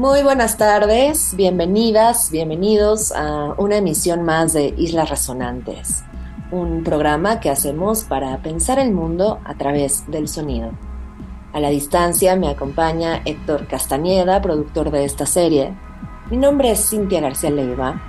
Muy buenas tardes, bienvenidas, bienvenidos a una emisión más de Islas Resonantes, un programa que hacemos para pensar el mundo a través del sonido. A la distancia me acompaña Héctor Castañeda, productor de esta serie. Mi nombre es Cintia García Leiva.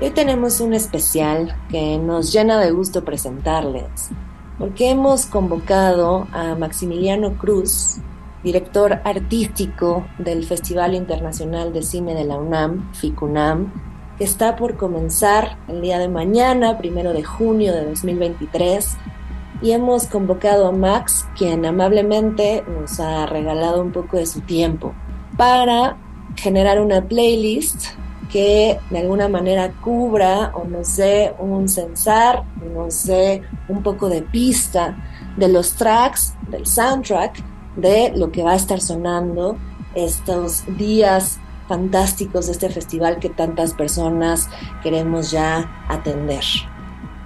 Hoy tenemos un especial que nos llena de gusto presentarles, porque hemos convocado a Maximiliano Cruz, director artístico del Festival Internacional de Cine de la UNAM, FICUNAM, que está por comenzar el día de mañana, primero de junio de 2023. Y hemos convocado a Max, quien amablemente nos ha regalado un poco de su tiempo, para generar una playlist que de alguna manera cubra o nos dé un censar, nos dé un poco de pista de los tracks, del soundtrack de lo que va a estar sonando estos días fantásticos de este festival que tantas personas queremos ya atender.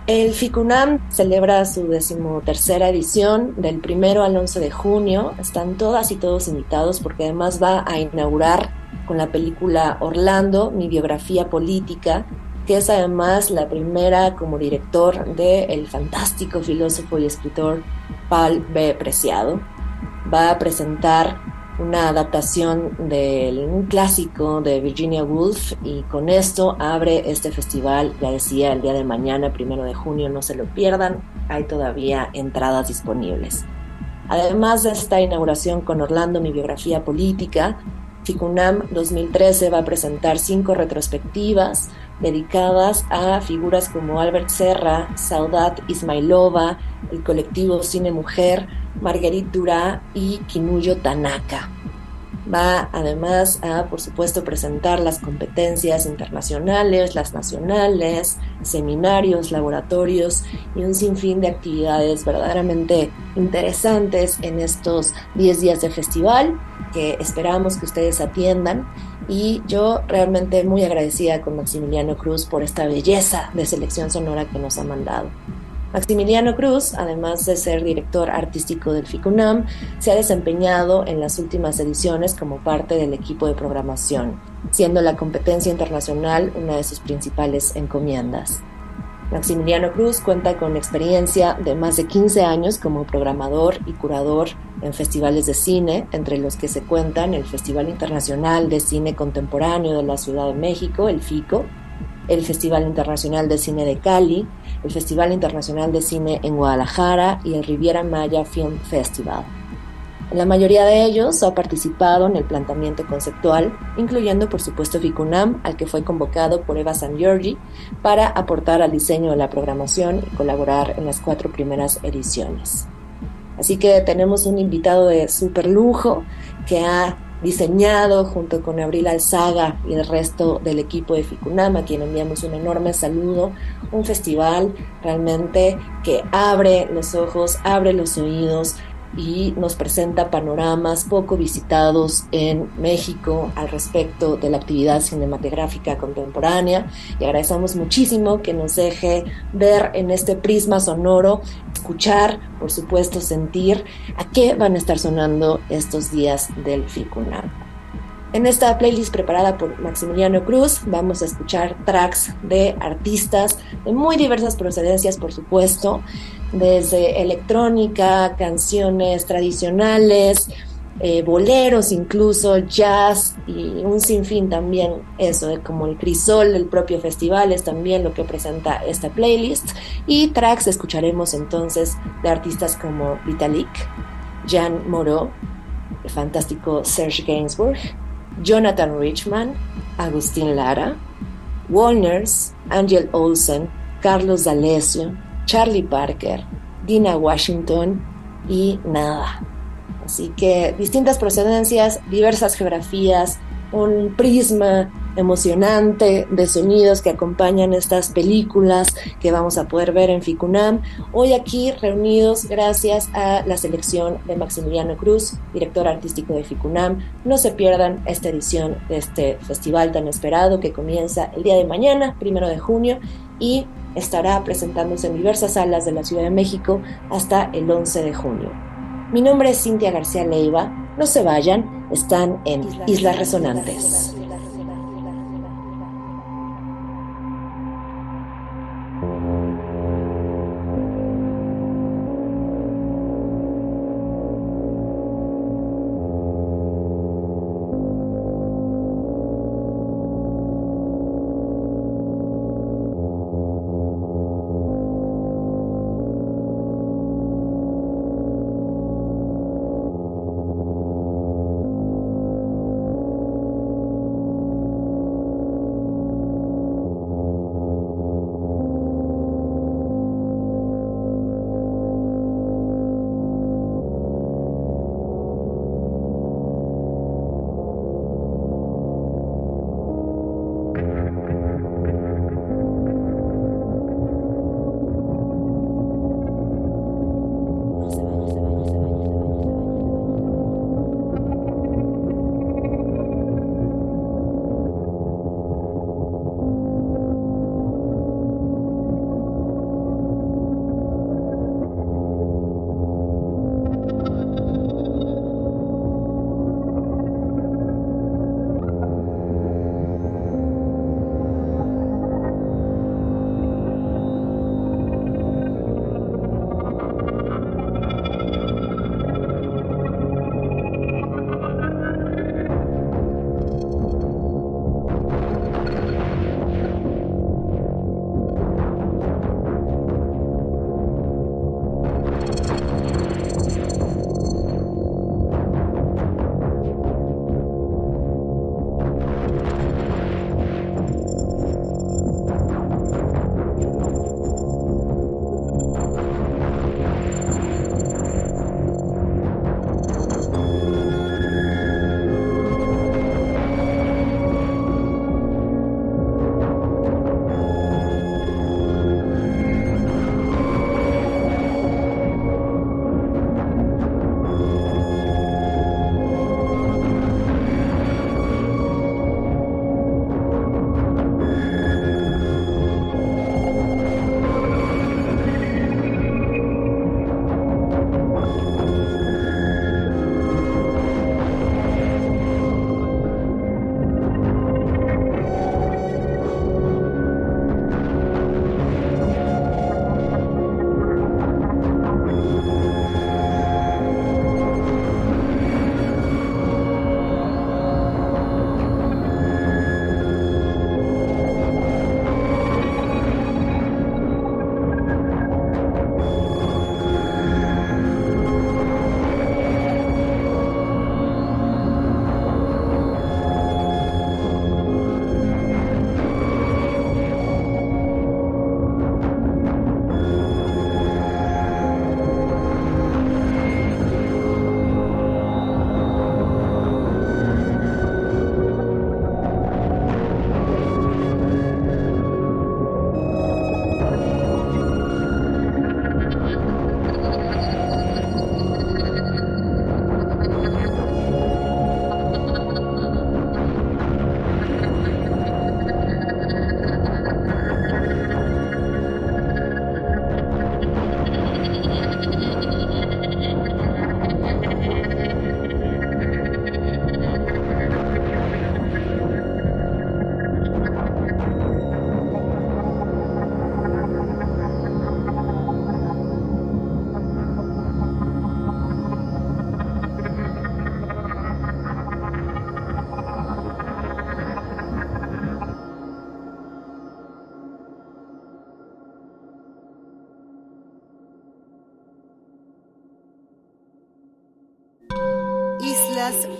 El FICUNAM celebra su decimotercera edición del primero al 11 de junio. Están todas y todos invitados porque además va a inaugurar con la película Orlando, mi biografía política, que es además la primera como director del fantástico filósofo y escritor Paul B. Preciado va a presentar una adaptación de un clásico de Virginia Woolf y con esto abre este festival, ya decía, el día de mañana, primero de junio, no se lo pierdan, hay todavía entradas disponibles. Además de esta inauguración con Orlando, mi biografía política, FICUNAM 2013 va a presentar cinco retrospectivas dedicadas a figuras como Albert Serra, Saudat Ismailova, el colectivo Cine Mujer, Marguerite Durá y Kinuyo Tanaka. Va además a, por supuesto, presentar las competencias internacionales, las nacionales, seminarios, laboratorios y un sinfín de actividades verdaderamente interesantes en estos 10 días de festival que esperamos que ustedes atiendan. Y yo realmente muy agradecida con Maximiliano Cruz por esta belleza de selección sonora que nos ha mandado. Maximiliano Cruz, además de ser director artístico del FICUNAM, se ha desempeñado en las últimas ediciones como parte del equipo de programación, siendo la competencia internacional una de sus principales encomiendas. Maximiliano Cruz cuenta con experiencia de más de 15 años como programador y curador en festivales de cine, entre los que se cuentan el Festival Internacional de Cine Contemporáneo de la Ciudad de México, el FICO, el Festival Internacional de Cine de Cali, el Festival Internacional de Cine en Guadalajara y el Riviera Maya Film Festival. La mayoría de ellos ha participado en el planteamiento conceptual, incluyendo por supuesto Ficunam, al que fue convocado por Eva San Giorgi para aportar al diseño de la programación y colaborar en las cuatro primeras ediciones. Así que tenemos un invitado de super lujo que ha diseñado junto con Abril Alzaga y el resto del equipo de Ficunama, a quien enviamos un enorme saludo, un festival realmente que abre los ojos, abre los oídos y nos presenta panoramas poco visitados en México al respecto de la actividad cinematográfica contemporánea y agradecemos muchísimo que nos deje ver en este prisma sonoro, escuchar, por supuesto sentir a qué van a estar sonando estos días del FICUNAM. En esta playlist preparada por Maximiliano Cruz vamos a escuchar tracks de artistas de muy diversas procedencias, por supuesto, desde electrónica, canciones tradicionales, eh, boleros incluso, jazz y un sinfín también eso, como el crisol del propio festival es también lo que presenta esta playlist. Y tracks escucharemos entonces de artistas como Vitalik, Jan Moreau, el fantástico Serge Gainsbourg, Jonathan Richman, Agustín Lara, Walners, Angel Olsen, Carlos D'Alessio, Charlie Parker, Dina Washington y nada. Así que distintas procedencias, diversas geografías, un prisma emocionante de sonidos que acompañan estas películas que vamos a poder ver en Ficunam. Hoy aquí reunidos gracias a la selección de Maximiliano Cruz, director artístico de Ficunam. No se pierdan esta edición de este festival tan esperado que comienza el día de mañana, primero de junio, y estará presentándose en diversas salas de la Ciudad de México hasta el 11 de junio. Mi nombre es Cintia García Leiva. No se vayan, están en Islas Resonantes.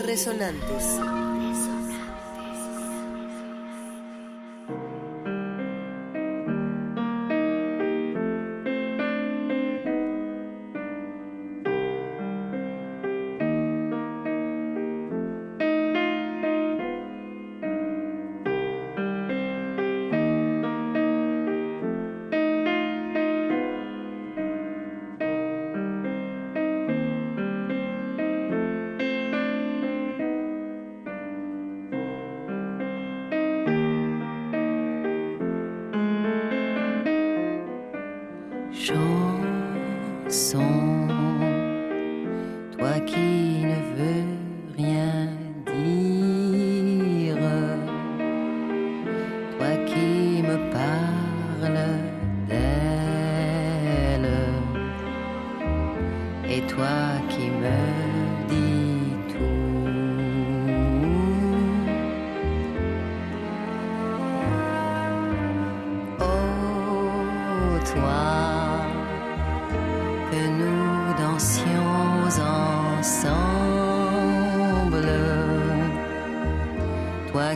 Resonantes.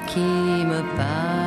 Qui me parlais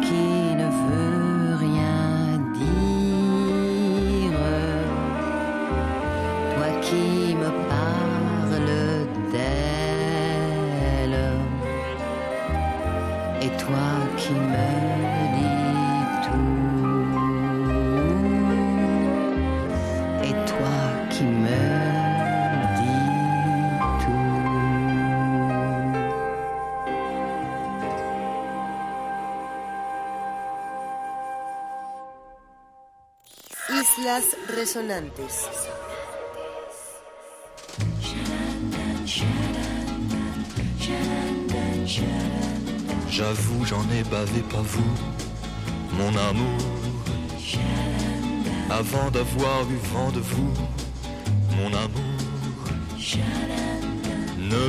qui ne veux rien dire. Toi qui me parles d'elle, et toi qui me dis tout, et toi qui me J'avoue, j'en ai bavé, pas vous, mon amour. Avant d'avoir eu vent de vous, mon amour. Ne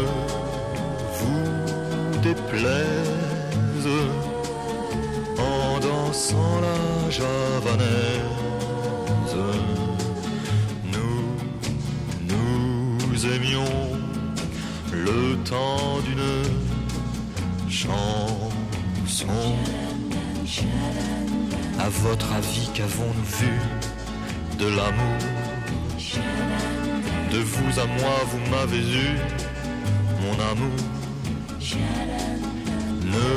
vous déplaise en dansant la javanaise. À votre avis, qu'avons-nous vu de l'amour De vous à moi, vous m'avez eu, mon amour. Ne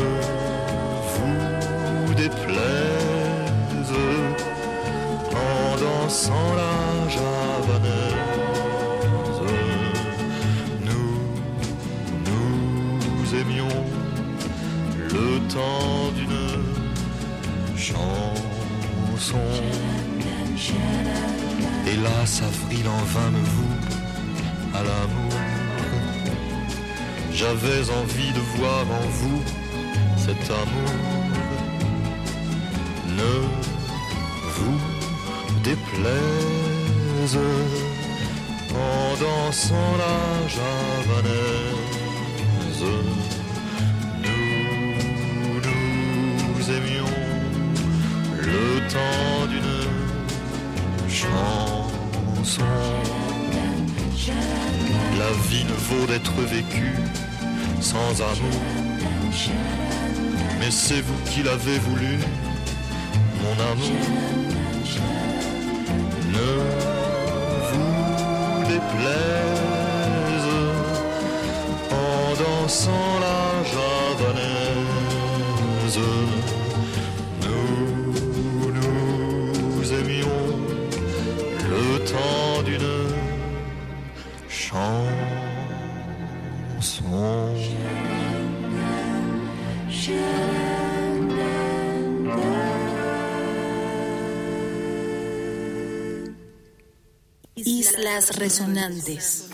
vous déplaise en dansant la avril en vain me vous à l'amour. J'avais envie de voir en vous cet amour. Ne vous déplaise en dansant la javanaise. La vie ne vaut d'être vécue sans amour. Mais c'est vous qui l'avez voulu, mon amour. Ne vous déplaise en dansant la Islas Resonantes.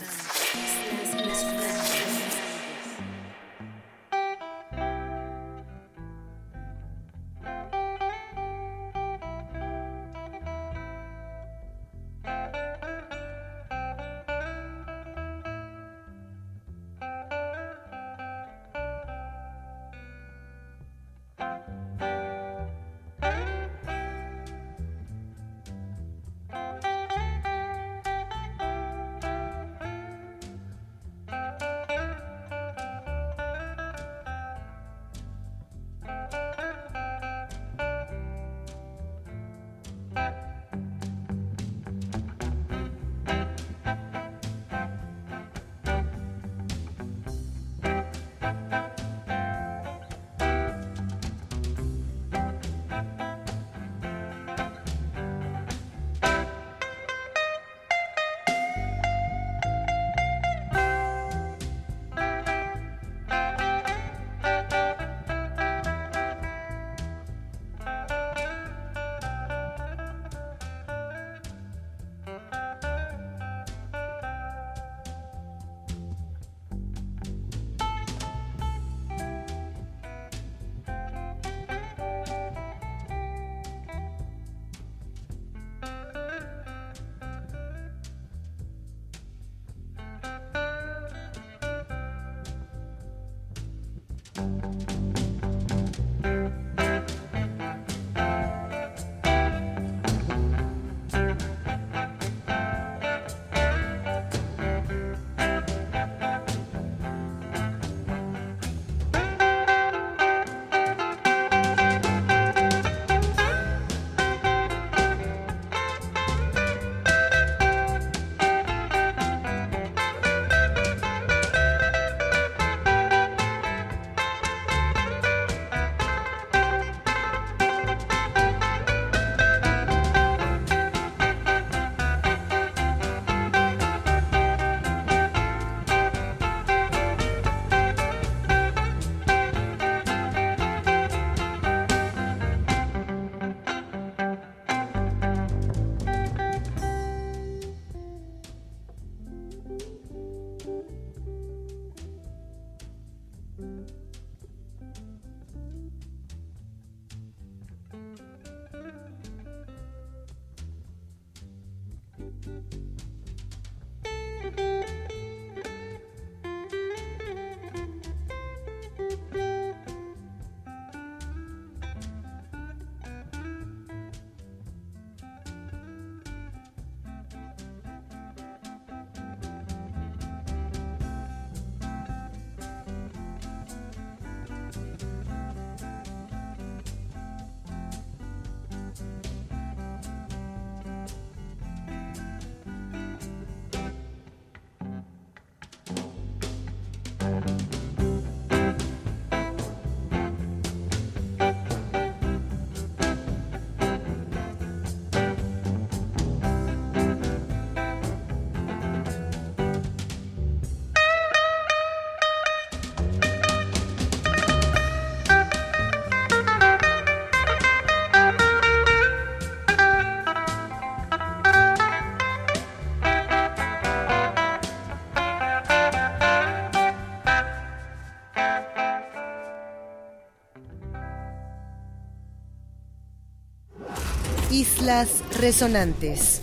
Islas Resonantes.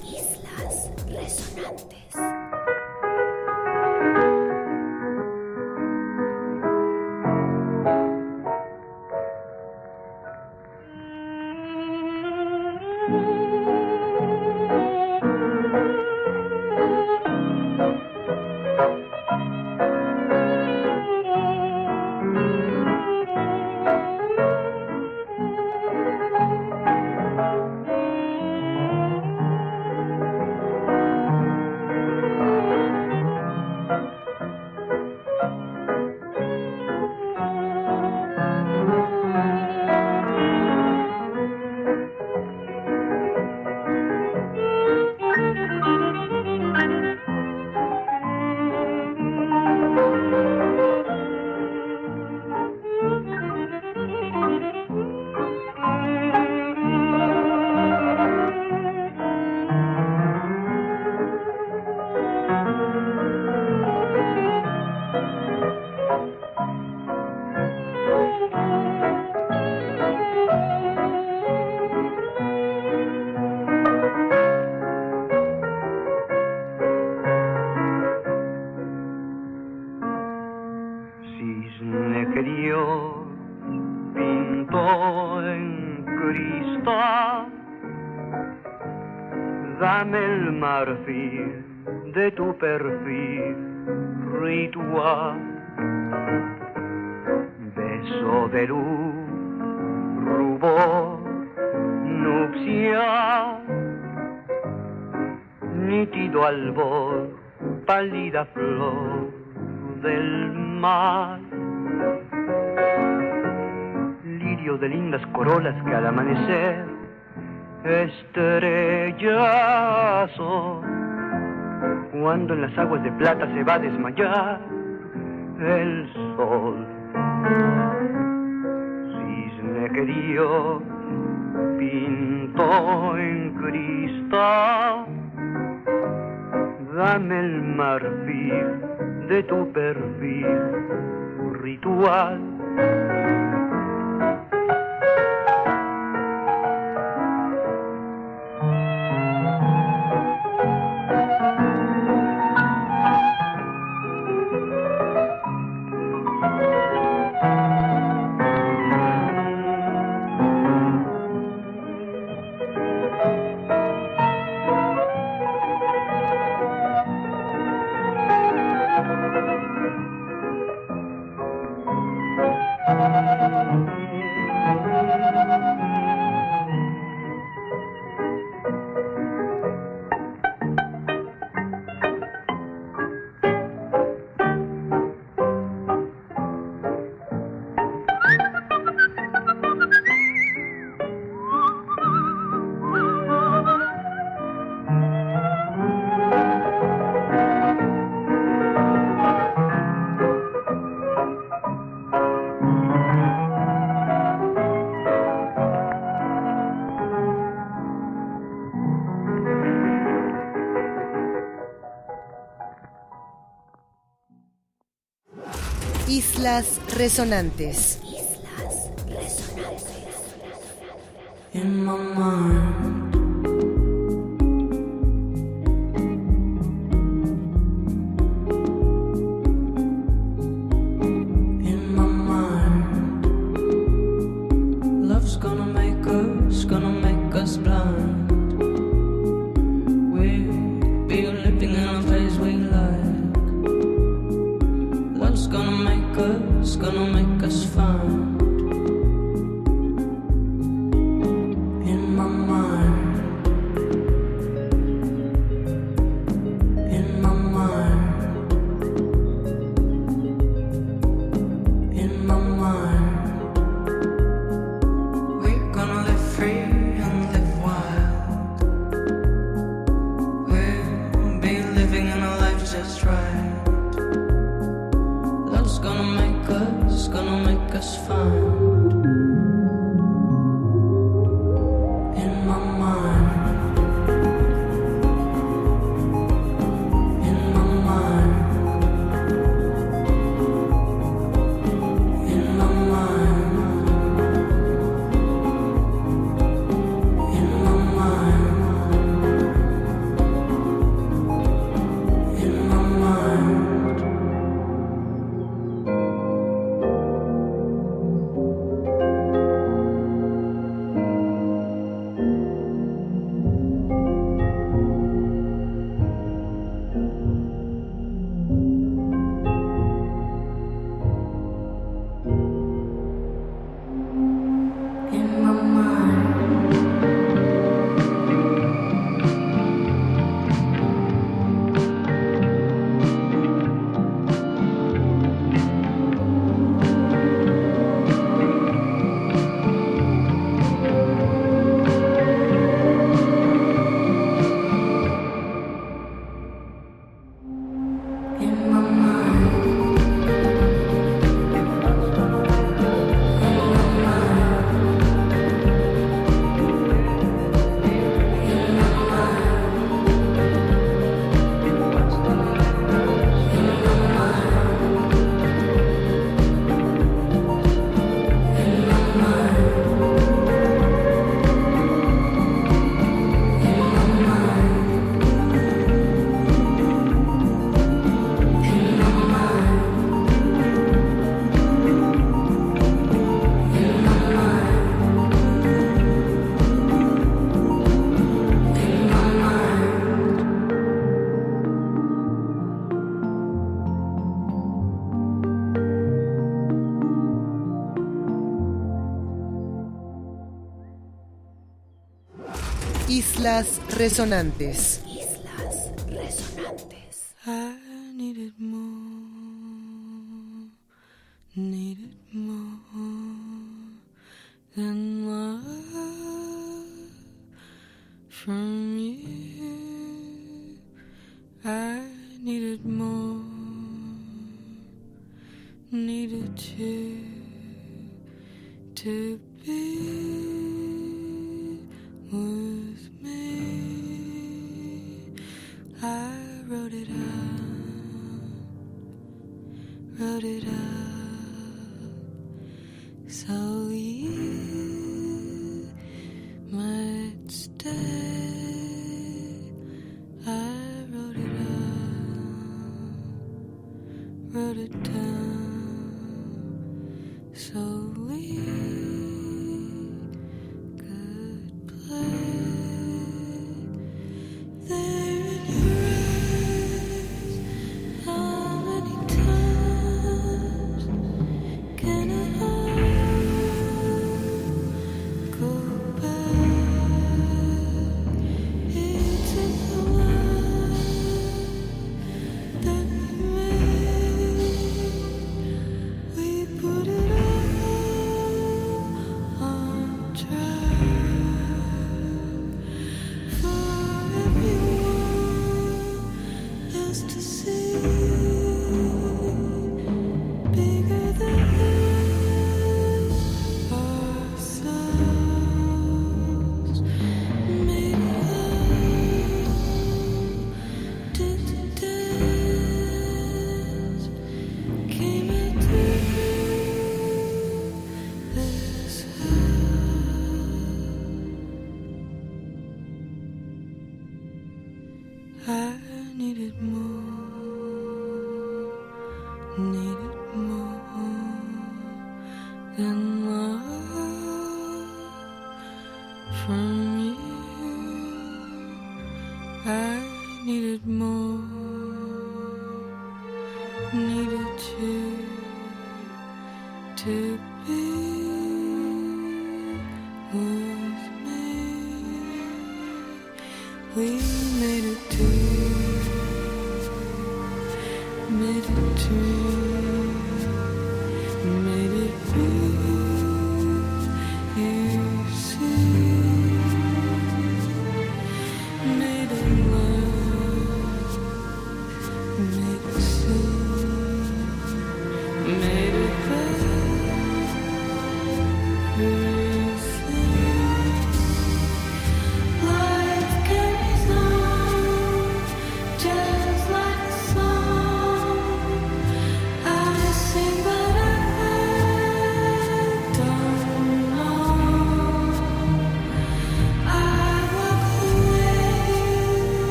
Plata se va a desmayar el sol. Cisne que Dios pintó en cristal, dame el marfil de tu perfil ritual resonantes. resonantes. Islas resonantes. I needed more, needed more than love from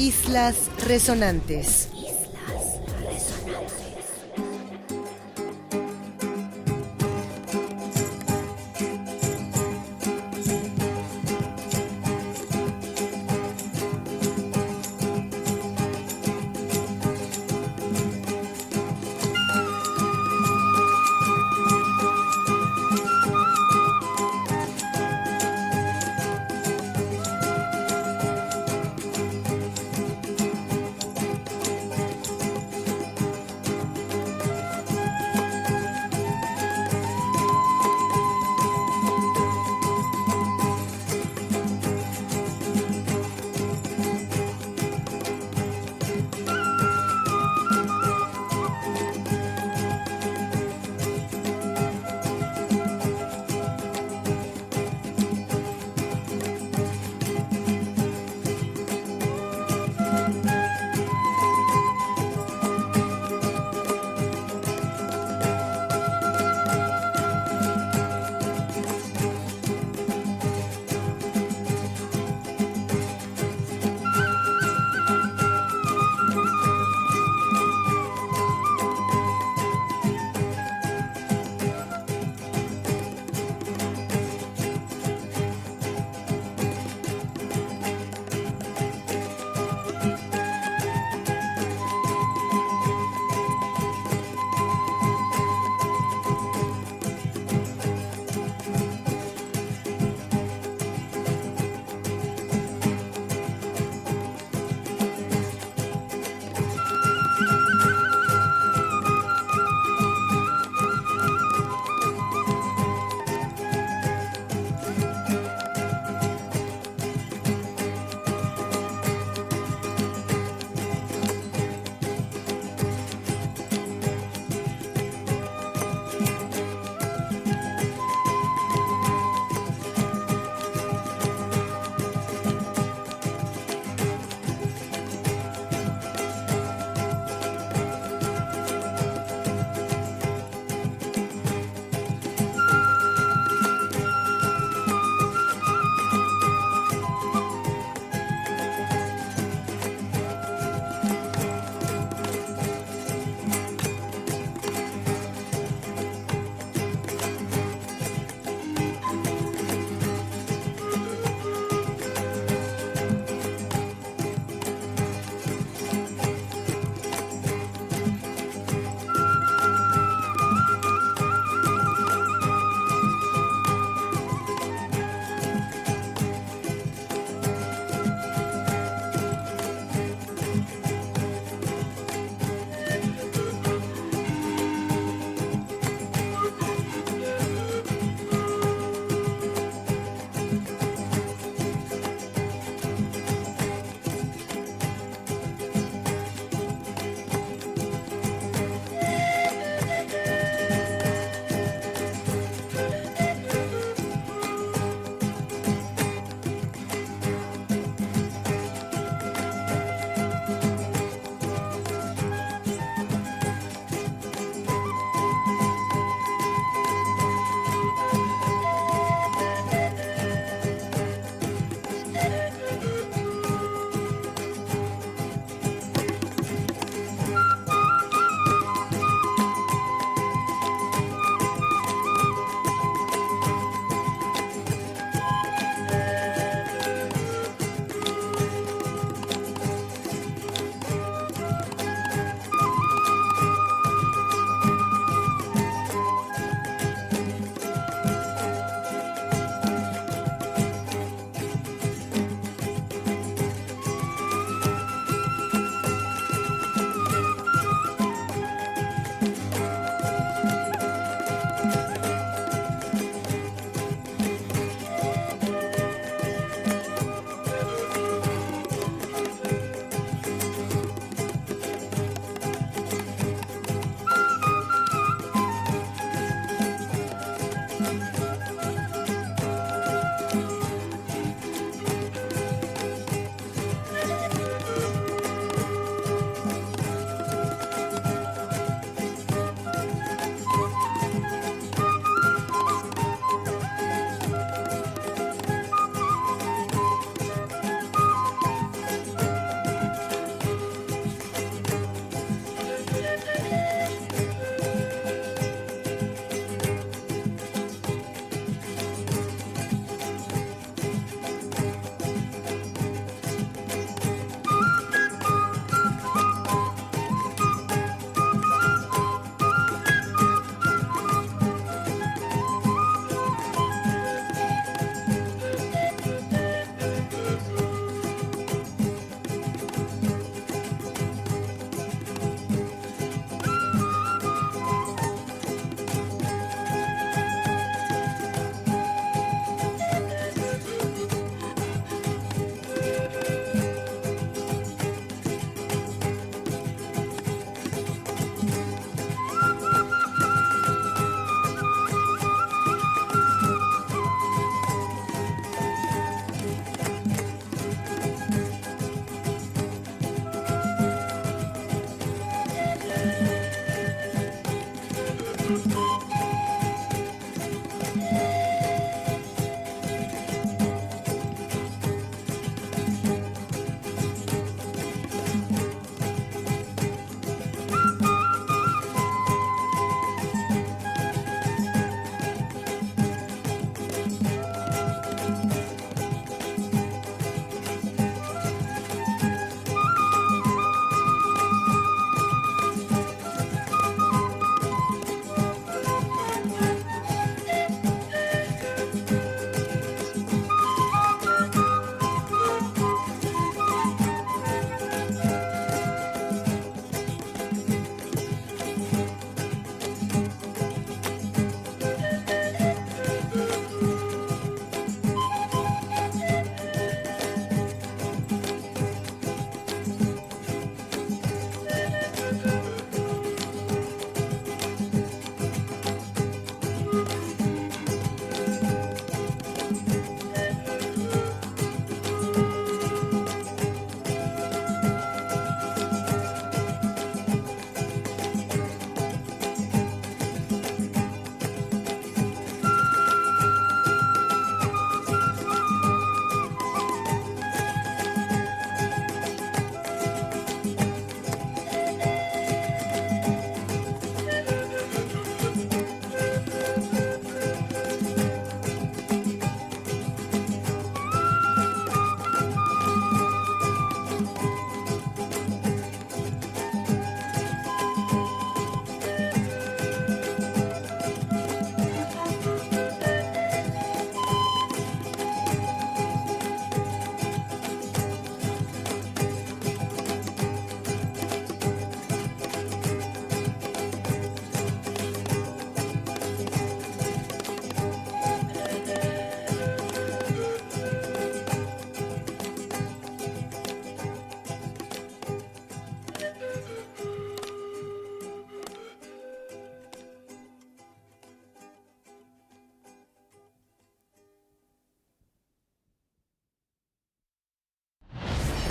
Islas Resonantes.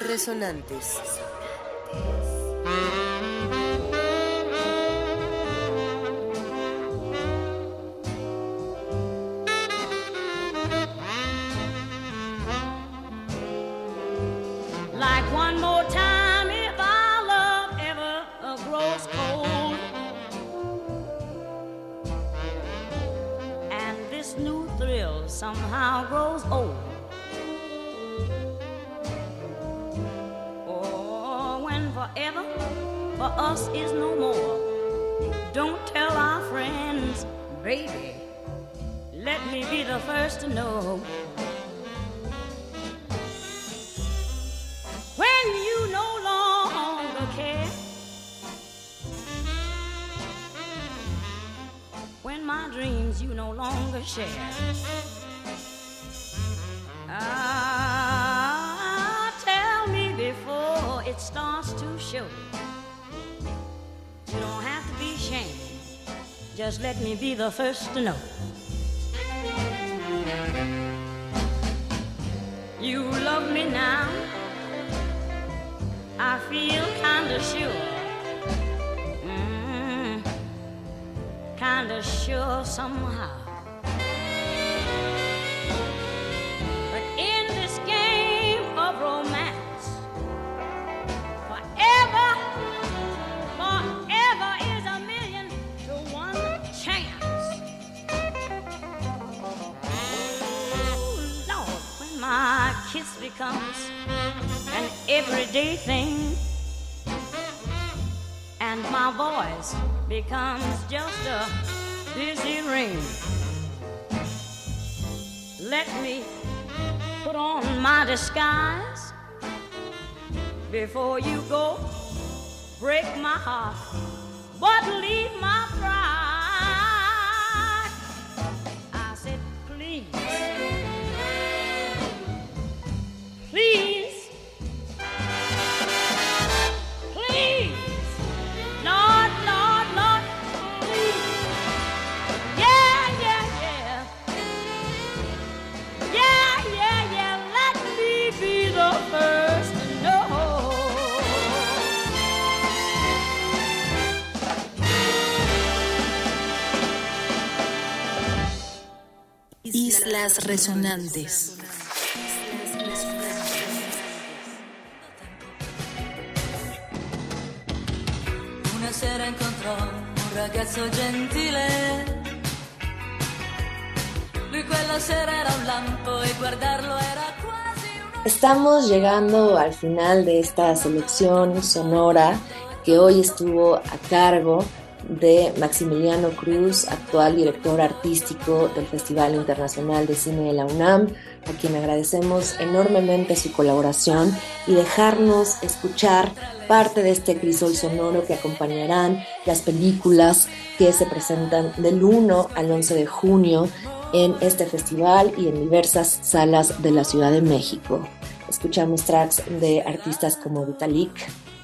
Resonantes. Let me be the first to know. You love me now, I feel kinda sure, mm, kinda sure somehow. Everyday thing, and my voice becomes just a busy ring. Let me put on my disguise before you go. Break my heart, but leave my pride. Islas Resonantes. Una sera incontrò un ragazzo gentile. Lui quella sera era un lampo e guardarlo era quasi un Estamos llegando al final de esta selección sonora que hoy estuvo a cargo de Maximiliano Cruz, actual director artístico del Festival Internacional de Cine de la UNAM, a quien agradecemos enormemente su colaboración y dejarnos escuchar parte de este crisol sonoro que acompañarán las películas que se presentan del 1 al 11 de junio en este festival y en diversas salas de la Ciudad de México. Escuchamos tracks de artistas como Vitalik,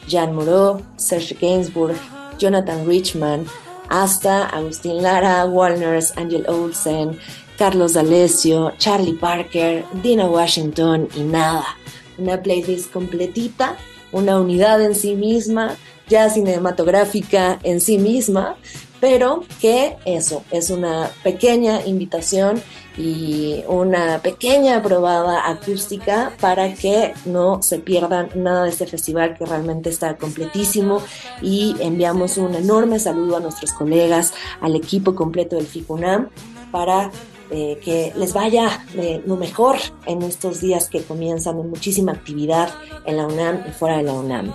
Jean Moreau, Serge Gainsbourg, Jonathan Richman, hasta Agustín Lara, Walners, Angel Olsen, Carlos D'Alessio, Charlie Parker, Dina Washington y nada. Una playlist completita, una unidad en sí misma, ya cinematográfica en sí misma, pero que eso es una pequeña invitación y una pequeña probada acústica para que no se pierdan nada de este festival que realmente está completísimo y enviamos un enorme saludo a nuestros colegas, al equipo completo del FICUNAM para eh, que les vaya eh, lo mejor en estos días que comienzan de muchísima actividad en la UNAM y fuera de la UNAM.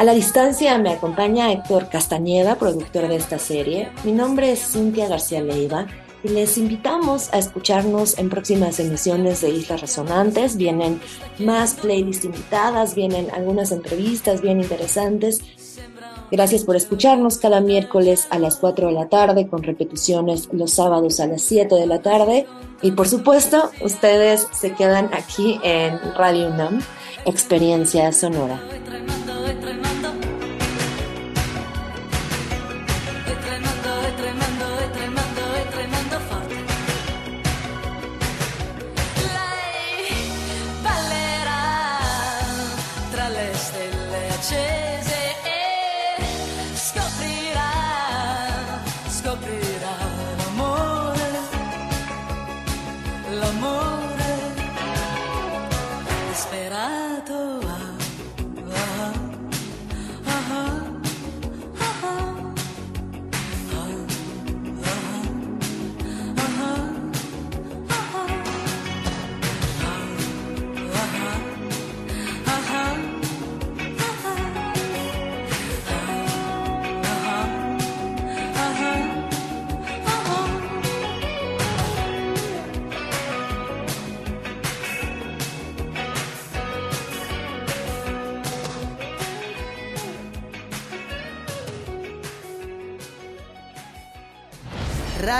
A la distancia me acompaña Héctor Castañeda, productor de esta serie. Mi nombre es Cintia García Leiva y les invitamos a escucharnos en próximas emisiones de Islas Resonantes. Vienen más playlists invitadas, vienen algunas entrevistas bien interesantes. Gracias por escucharnos cada miércoles a las 4 de la tarde con repeticiones los sábados a las 7 de la tarde. Y por supuesto, ustedes se quedan aquí en Radio UNAM, Experiencia Sonora.